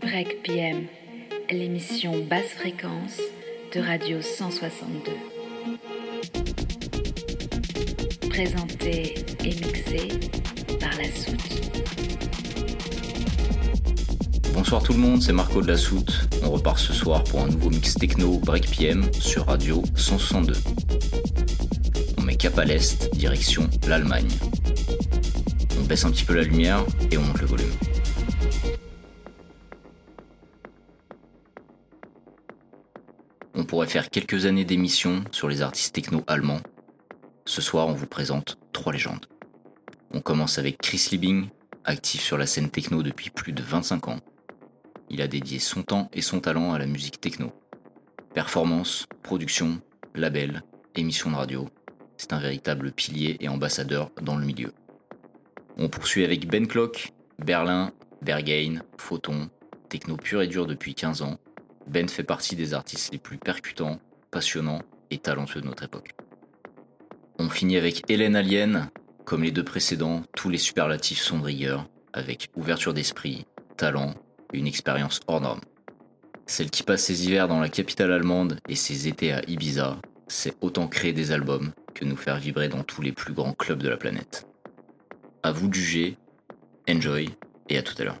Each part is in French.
Break PM, l'émission basse fréquence de Radio 162. Présentée et mixée par la soute. Bonsoir tout le monde, c'est Marco de la Soute. On repart ce soir pour un nouveau mix techno Break PM sur Radio 162. On met cap à l'est, direction l'Allemagne. On baisse un petit peu la lumière et on monte le volume. Pourrait faire quelques années d'émissions sur les artistes techno allemands. Ce soir, on vous présente trois légendes. On commence avec Chris Liebing, actif sur la scène techno depuis plus de 25 ans. Il a dédié son temps et son talent à la musique techno. Performance, production, label, émission de radio, c'est un véritable pilier et ambassadeur dans le milieu. On poursuit avec Ben Clock, Berlin, Berghain, Photon, techno pur et dur depuis 15 ans. Ben fait partie des artistes les plus percutants, passionnants et talentueux de notre époque. On finit avec Hélène Alien. Comme les deux précédents, tous les superlatifs sont de avec ouverture d'esprit, talent une expérience hors norme. Celle qui passe ses hivers dans la capitale allemande et ses étés à Ibiza, c'est autant créer des albums que nous faire vibrer dans tous les plus grands clubs de la planète. À vous de juger, enjoy et à tout à l'heure.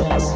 Yes.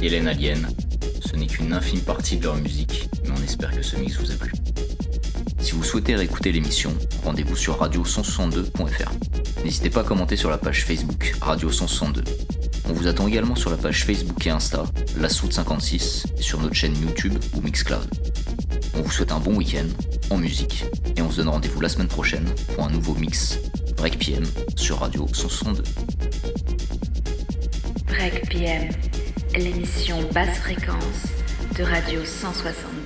Hélène Alien. Ce n'est qu'une infime partie de leur musique, mais on espère que ce mix vous a plu. Si vous souhaitez réécouter l'émission, rendez-vous sur radio162.fr. N'hésitez pas à commenter sur la page Facebook Radio 162. On vous attend également sur la page Facebook et Insta, la Soute 56, et sur notre chaîne YouTube ou Mixcloud. On vous souhaite un bon week-end en musique et on se donne rendez-vous la semaine prochaine pour un nouveau mix Break PM sur Radio 162. Break PM l'émission basse fréquence de Radio 162.